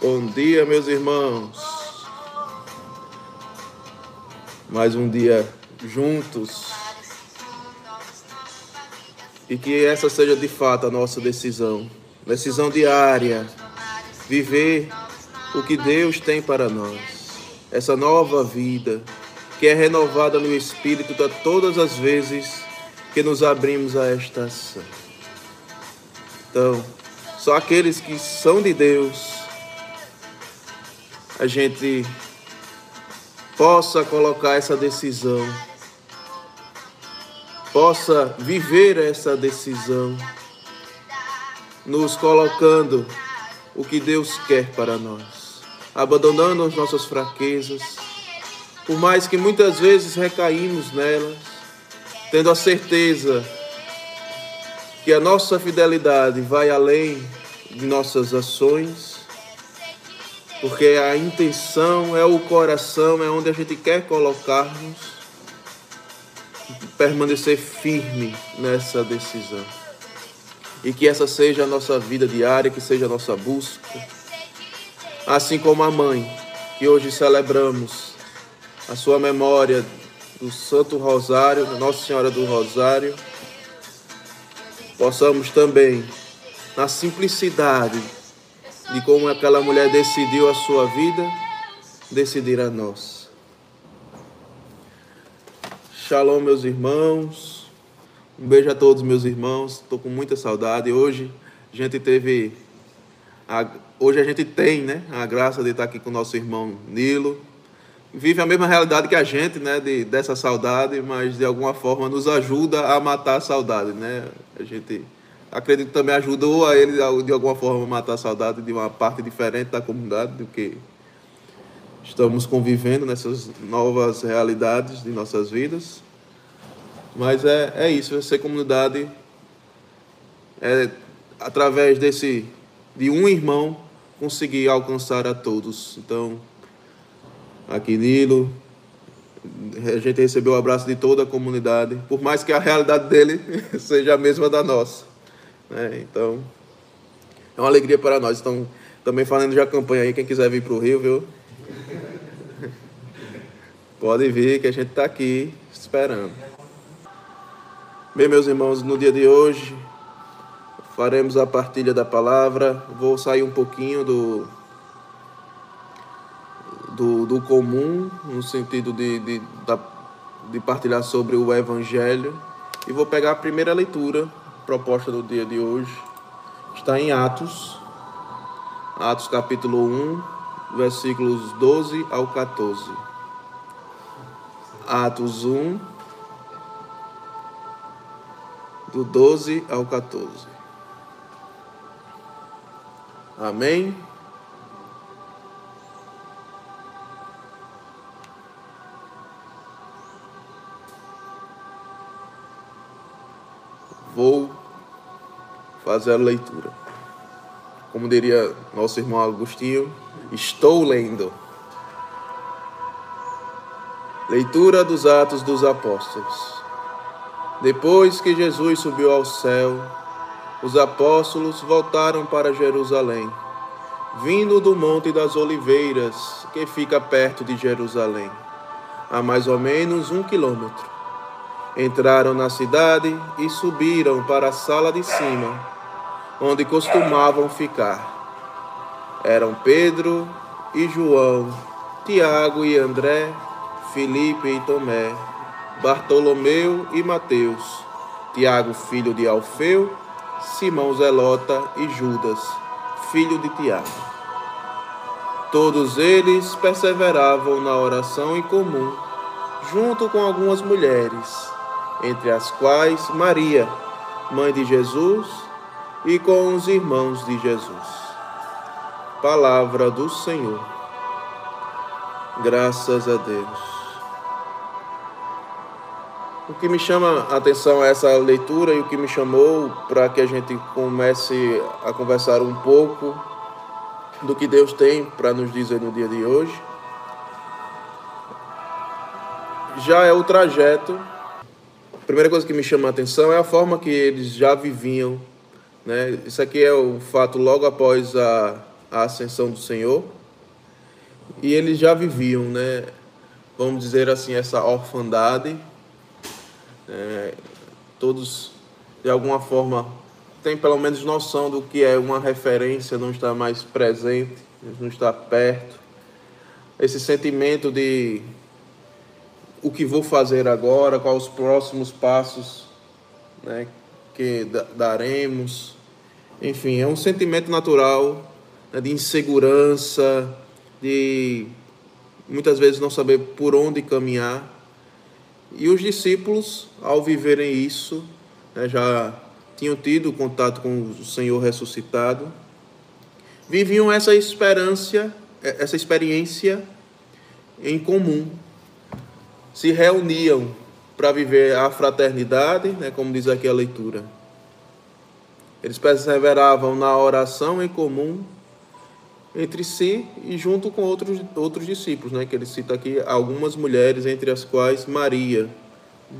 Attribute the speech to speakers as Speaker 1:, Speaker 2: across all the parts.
Speaker 1: Bom dia, meus irmãos. Mais um dia juntos. E que essa seja de fato a nossa decisão, decisão diária. Viver o que Deus tem para nós. Essa nova vida que é renovada no Espírito de todas as vezes que nos abrimos a esta ação. Então, só aqueles que são de Deus, a gente possa colocar essa decisão, possa viver essa decisão, nos colocando o que Deus quer para nós, abandonando as nossas fraquezas, por mais que muitas vezes recaímos nelas, tendo a certeza que a nossa fidelidade vai além de nossas ações, porque a intenção é o coração, é onde a gente quer colocar-nos, permanecer firme nessa decisão. E que essa seja a nossa vida diária, que seja a nossa busca. Assim como a mãe, que hoje celebramos a sua memória do Santo Rosário, da Nossa Senhora do Rosário, possamos também, na simplicidade de como aquela mulher decidiu a sua vida, decidir a nossa. Shalom, meus irmãos. Um beijo a todos, meus irmãos. Estou com muita saudade. Hoje a gente teve. A, hoje a gente tem né, a graça de estar aqui com o nosso irmão Nilo. Vive a mesma realidade que a gente, né, de, dessa saudade, mas de alguma forma nos ajuda a matar a saudade, né? A gente acredito que também ajudou a ele de alguma forma a matar a saudade de uma parte diferente da comunidade do que estamos convivendo nessas novas realidades de nossas vidas. Mas é, é isso, ser comunidade é através desse de um irmão conseguir alcançar a todos. Então, aqui Nilo, a gente recebeu o abraço de toda a comunidade, por mais que a realidade dele seja a mesma da nossa. Né? Então, é uma alegria para nós. Estão também fazendo já campanha aí, quem quiser vir para o Rio, viu? Pode vir, que a gente está aqui esperando. Bem, meus irmãos, no dia de hoje faremos a partilha da palavra. Vou sair um pouquinho do, do, do comum, no sentido de, de, de partilhar sobre o Evangelho. E vou pegar a primeira leitura proposta do dia de hoje está em Atos, Atos capítulo 1, versículos 12 ao 14. Atos 1, do 12 ao 14. Amém? Fazer a leitura. Como diria nosso irmão Agostinho, estou lendo. Leitura dos Atos dos Apóstolos. Depois que Jesus subiu ao céu, os apóstolos voltaram para Jerusalém, vindo do Monte das Oliveiras, que fica perto de Jerusalém, a mais ou menos um quilômetro. Entraram na cidade e subiram para a sala de cima, onde costumavam ficar. Eram Pedro e João, Tiago e André, Filipe e Tomé, Bartolomeu e Mateus, Tiago, filho de Alfeu, Simão Zelota e Judas, filho de Tiago. Todos eles perseveravam na oração em comum, junto com algumas mulheres entre as quais Maria, mãe de Jesus, e com os irmãos de Jesus. Palavra do Senhor. Graças a Deus. O que me chama a atenção é essa leitura e o que me chamou para que a gente comece a conversar um pouco do que Deus tem para nos dizer no dia de hoje. Já é o trajeto primeira coisa que me chama a atenção é a forma que eles já viviam Né? Isso aqui é o fato logo após a, a ascensão do Senhor. E eles já viviam, né? vamos dizer assim, essa orfandade. É, todos, de alguma forma, têm pelo menos noção do que é uma referência, não estar mais presente, não estar perto. Esse sentimento de o que vou fazer agora, quais os próximos passos né, que daremos. Enfim, é um sentimento natural né, de insegurança, de muitas vezes não saber por onde caminhar. E os discípulos, ao viverem isso, né, já tinham tido contato com o Senhor ressuscitado, viviam essa esperança, essa experiência em comum. Se reuniam para viver a fraternidade, né, como diz aqui a leitura. Eles perseveravam na oração em comum entre si e junto com outros, outros discípulos, né, que ele cita aqui algumas mulheres, entre as quais Maria,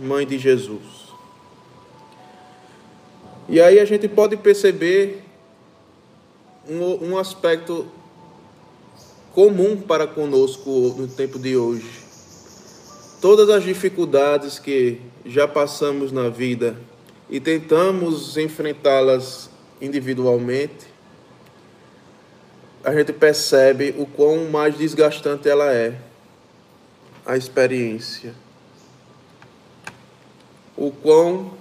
Speaker 1: mãe de Jesus. E aí a gente pode perceber um, um aspecto comum para conosco no tempo de hoje. Todas as dificuldades que já passamos na vida e tentamos enfrentá-las individualmente, a gente percebe o quão mais desgastante ela é, a experiência. O quão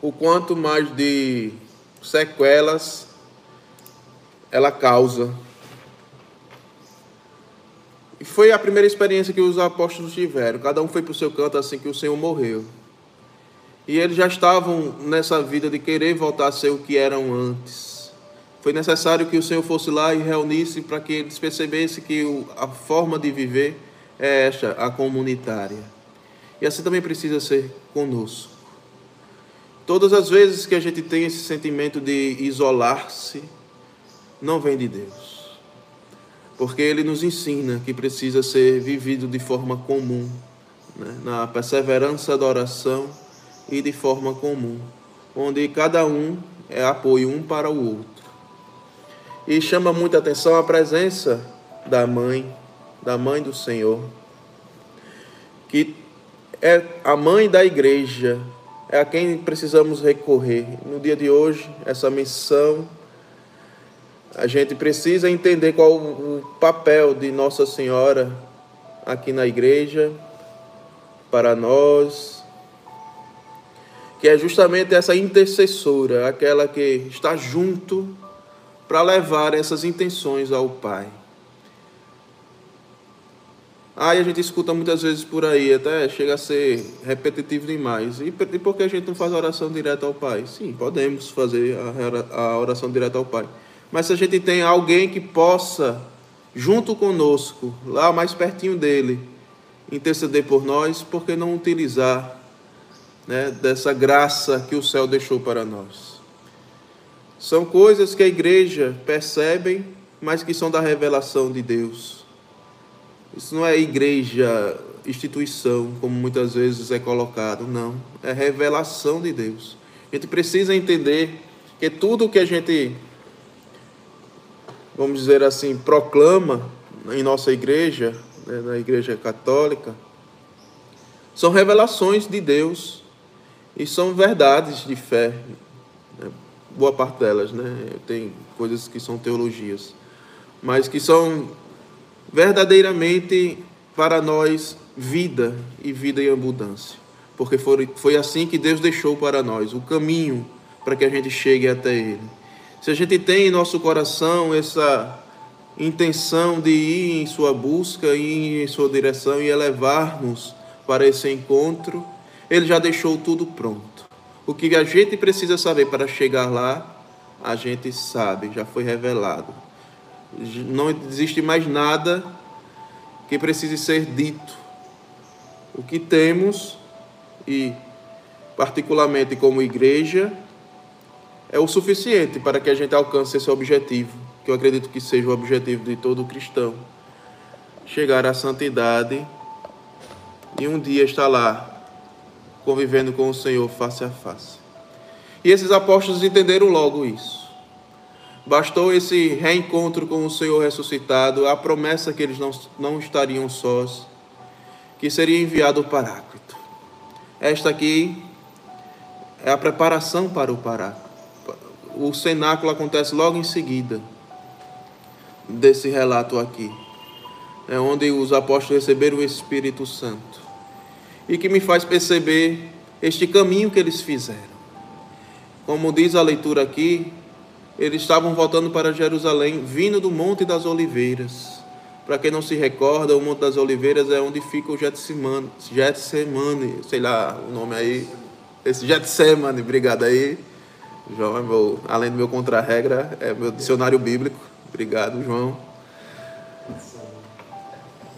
Speaker 1: o quanto mais de sequelas ela causa. E foi a primeira experiência que os apóstolos tiveram. Cada um foi para o seu canto assim que o Senhor morreu. E eles já estavam nessa vida de querer voltar a ser o que eram antes foi necessário que o Senhor fosse lá e reunisse para que eles percebessem que a forma de viver é esta, a comunitária. E assim também precisa ser conosco. Todas as vezes que a gente tem esse sentimento de isolar-se, não vem de Deus. Porque Ele nos ensina que precisa ser vivido de forma comum, né? na perseverança da oração e de forma comum, onde cada um é apoio um para o outro. E chama muita atenção a presença da mãe, da mãe do Senhor, que é a mãe da igreja, é a quem precisamos recorrer. No dia de hoje, essa missão, a gente precisa entender qual o papel de Nossa Senhora aqui na igreja, para nós, que é justamente essa intercessora, aquela que está junto para levar essas intenções ao Pai. Aí a gente escuta muitas vezes por aí, até chega a ser repetitivo demais. E por que a gente não faz a oração direta ao Pai? Sim, podemos fazer a oração direta ao Pai. Mas se a gente tem alguém que possa, junto conosco, lá mais pertinho dele, interceder por nós, por que não utilizar né, dessa graça que o céu deixou para nós? São coisas que a igreja percebe, mas que são da revelação de Deus. Isso não é igreja, instituição, como muitas vezes é colocado, não. É revelação de Deus. A gente precisa entender que tudo que a gente, vamos dizer assim, proclama em nossa igreja, né, na igreja católica, são revelações de Deus e são verdades de fé boa parte delas, né? Tem coisas que são teologias, mas que são verdadeiramente para nós vida e vida em abundância. Porque foi, foi assim que Deus deixou para nós o caminho para que a gente chegue até Ele. Se a gente tem em nosso coração essa intenção de ir em sua busca, ir em sua direção e elevar-nos para esse encontro, Ele já deixou tudo pronto. O que a gente precisa saber para chegar lá, a gente sabe, já foi revelado. Não existe mais nada que precise ser dito. O que temos, e particularmente como igreja, é o suficiente para que a gente alcance esse objetivo, que eu acredito que seja o objetivo de todo cristão. Chegar à santidade e um dia estar lá convivendo com o Senhor face a face. E esses apóstolos entenderam logo isso. Bastou esse reencontro com o Senhor ressuscitado, a promessa que eles não, não estariam sós, que seria enviado o Paráclito. Esta aqui é a preparação para o Paráclito. O cenáculo acontece logo em seguida desse relato aqui. É onde os apóstolos receberam o Espírito Santo. E que me faz perceber este caminho que eles fizeram. Como diz a leitura aqui, eles estavam voltando para Jerusalém, vindo do Monte das Oliveiras. Para quem não se recorda, o Monte das Oliveiras é onde fica o Getsemane, sei lá o nome aí, esse Getsemane, obrigado aí. João é meu, além do meu contra-regra, é meu dicionário bíblico. Obrigado, João.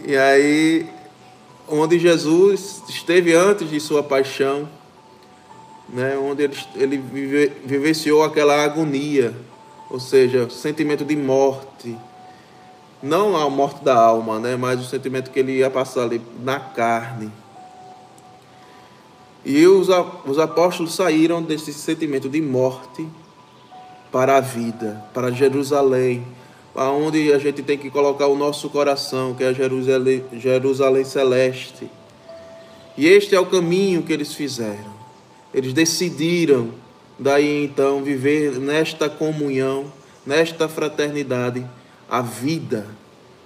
Speaker 1: E aí, onde Jesus esteve antes de sua paixão, né, onde ele, ele vive, vivenciou aquela agonia, ou seja, sentimento de morte, não a morte da alma, né, mas o sentimento que ele ia passar ali na carne. E os, os apóstolos saíram desse sentimento de morte para a vida, para Jerusalém, aonde a gente tem que colocar o nosso coração, que é Jerusalém, Jerusalém celeste. E este é o caminho que eles fizeram. Eles decidiram daí então viver nesta comunhão, nesta fraternidade, a vida,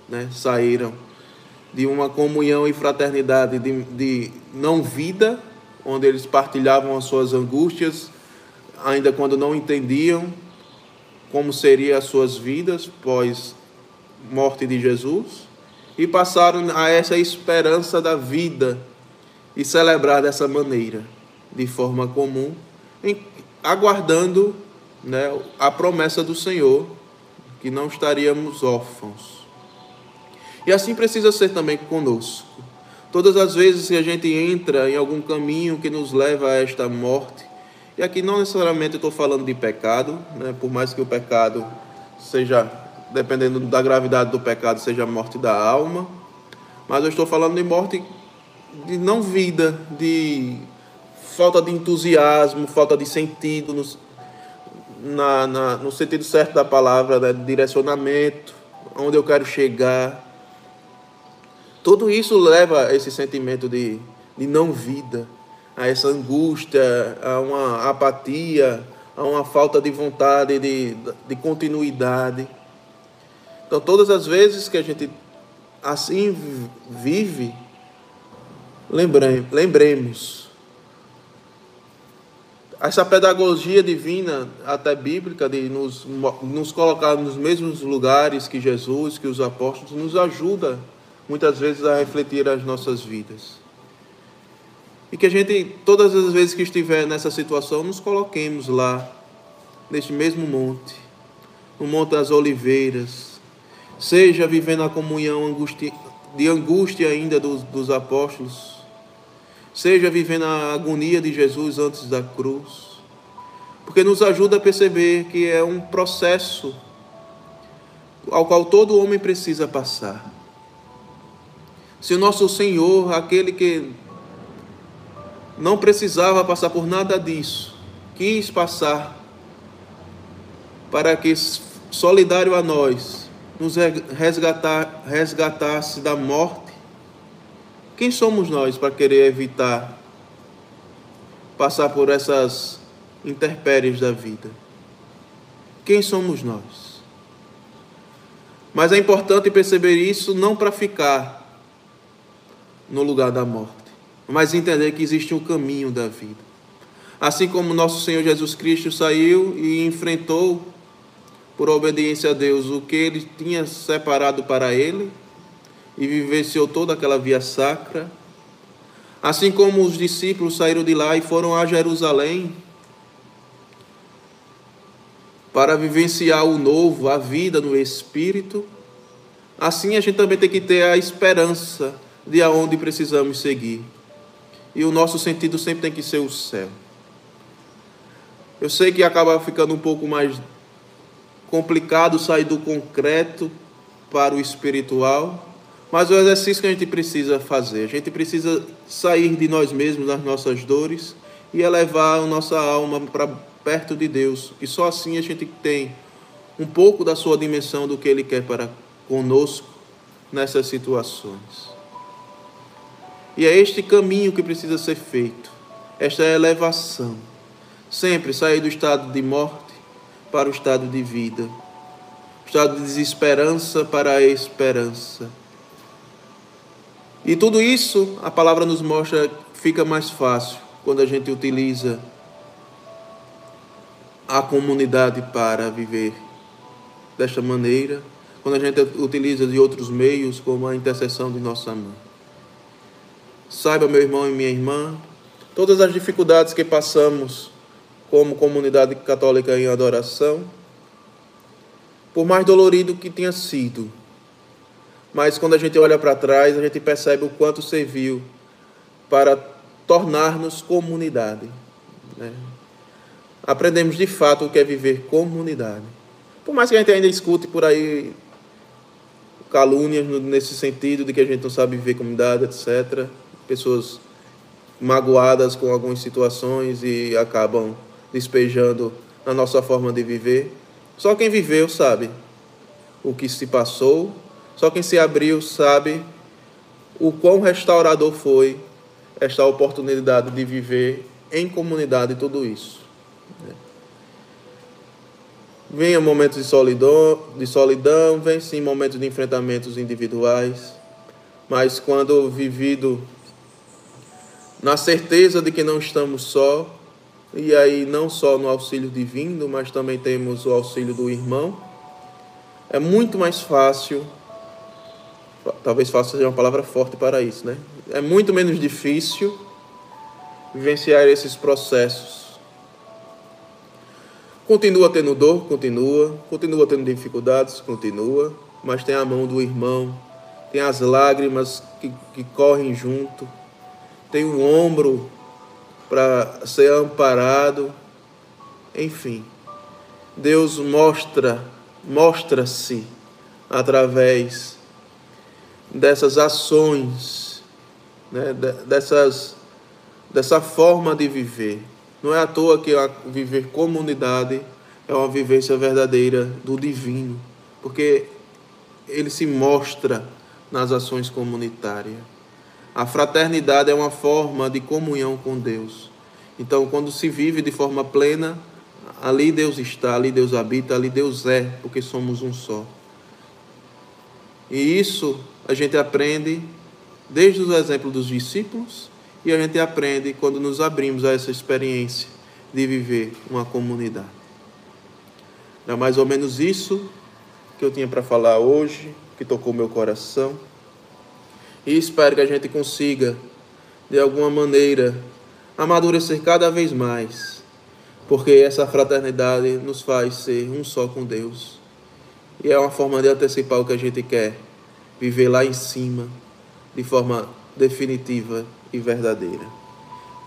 Speaker 1: né? Saíram de uma comunhão e fraternidade de, de não vida onde eles partilhavam as suas angústias, ainda quando não entendiam como seriam as suas vidas pós morte de Jesus, e passaram a essa esperança da vida e celebrar dessa maneira, de forma comum, em, aguardando né, a promessa do Senhor, que não estaríamos órfãos. E assim precisa ser também conosco. Todas as vezes que a gente entra em algum caminho que nos leva a esta morte, e aqui não necessariamente estou falando de pecado, né? por mais que o pecado seja, dependendo da gravidade do pecado, seja a morte da alma, mas eu estou falando de morte de não vida, de falta de entusiasmo, falta de sentido, no, na, na, no sentido certo da palavra, né? direcionamento, onde eu quero chegar. Tudo isso leva a esse sentimento de, de não vida, a essa angústia, a uma apatia, a uma falta de vontade, de, de continuidade. Então, todas as vezes que a gente assim vive, lembremos, lembremos essa pedagogia divina, até bíblica, de nos, nos colocar nos mesmos lugares que Jesus, que os apóstolos, nos ajuda muitas vezes a refletir as nossas vidas. E que a gente, todas as vezes que estiver nessa situação, nos coloquemos lá, neste mesmo monte, no Monte das Oliveiras, seja vivendo a comunhão de angústia ainda dos, dos apóstolos, seja vivendo a agonia de Jesus antes da cruz, porque nos ajuda a perceber que é um processo ao qual todo homem precisa passar. Se o nosso Senhor, aquele que não precisava passar por nada disso, quis passar para que, solidário a nós, nos resgatar, resgatasse da morte. Quem somos nós para querer evitar passar por essas intempéries da vida? Quem somos nós? Mas é importante perceber isso não para ficar no lugar da morte, mas entender que existe um caminho da vida. Assim como nosso Senhor Jesus Cristo saiu e enfrentou, por obediência a Deus, o que ele tinha separado para ele e vivenciou toda aquela via sacra. Assim como os discípulos saíram de lá e foram a Jerusalém para vivenciar o novo, a vida no Espírito, assim a gente também tem que ter a esperança de aonde precisamos seguir. E o nosso sentido sempre tem que ser o céu. Eu sei que acaba ficando um pouco mais complicado sair do concreto para o espiritual, mas o exercício que a gente precisa fazer, a gente precisa sair de nós mesmos, das nossas dores, e elevar a nossa alma para perto de Deus, e só assim a gente tem um pouco da sua dimensão do que Ele quer para conosco nessas situações. E é este caminho que precisa ser feito, esta elevação. Sempre sair do estado de morte para o estado de vida, estado de desesperança para a esperança. E tudo isso, a palavra nos mostra, fica mais fácil quando a gente utiliza a comunidade para viver desta maneira, quando a gente utiliza de outros meios, como a intercessão de nossa mãe. Saiba, meu irmão e minha irmã, todas as dificuldades que passamos como comunidade católica em adoração, por mais dolorido que tenha sido, mas quando a gente olha para trás, a gente percebe o quanto serviu para tornar-nos comunidade. Né? Aprendemos de fato o que é viver comunidade. Por mais que a gente ainda escute por aí calúnias nesse sentido de que a gente não sabe viver comunidade, etc. Pessoas magoadas com algumas situações e acabam despejando na nossa forma de viver. Só quem viveu sabe o que se passou, só quem se abriu sabe o quão restaurador foi esta oportunidade de viver em comunidade tudo isso. Venha momentos de solidão, de solidão, vem sim momentos de enfrentamentos individuais, mas quando vivido na certeza de que não estamos só, e aí não só no auxílio divino, mas também temos o auxílio do irmão, é muito mais fácil, talvez fácil seja uma palavra forte para isso, né? É muito menos difícil vivenciar esses processos Continua tendo dor, continua. Continua tendo dificuldades, continua. Mas tem a mão do irmão, tem as lágrimas que, que correm junto, tem um ombro para ser amparado. Enfim, Deus mostra, mostra-se através dessas ações, né, dessas, dessa forma de viver. Não é à toa que viver comunidade é uma vivência verdadeira do divino, porque ele se mostra nas ações comunitárias. A fraternidade é uma forma de comunhão com Deus. Então, quando se vive de forma plena, ali Deus está, ali Deus habita, ali Deus é, porque somos um só. E isso a gente aprende desde o exemplo dos discípulos e a gente aprende quando nos abrimos a essa experiência de viver uma comunidade. É mais ou menos isso que eu tinha para falar hoje, que tocou meu coração. E espero que a gente consiga, de alguma maneira, amadurecer cada vez mais, porque essa fraternidade nos faz ser um só com Deus. E é uma forma de antecipar o que a gente quer, viver lá em cima, de forma definitiva e verdadeira.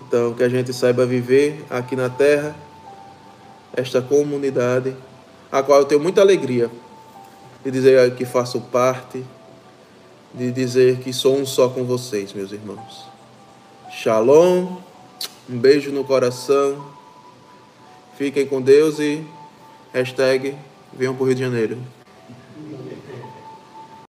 Speaker 1: Então, que a gente saiba viver aqui na terra esta comunidade, a qual eu tenho muita alegria de dizer que faço parte, de dizer que sou um só com vocês, meus irmãos. Shalom, um beijo no coração, fiquem com Deus e hashtag venham para o Rio de Janeiro.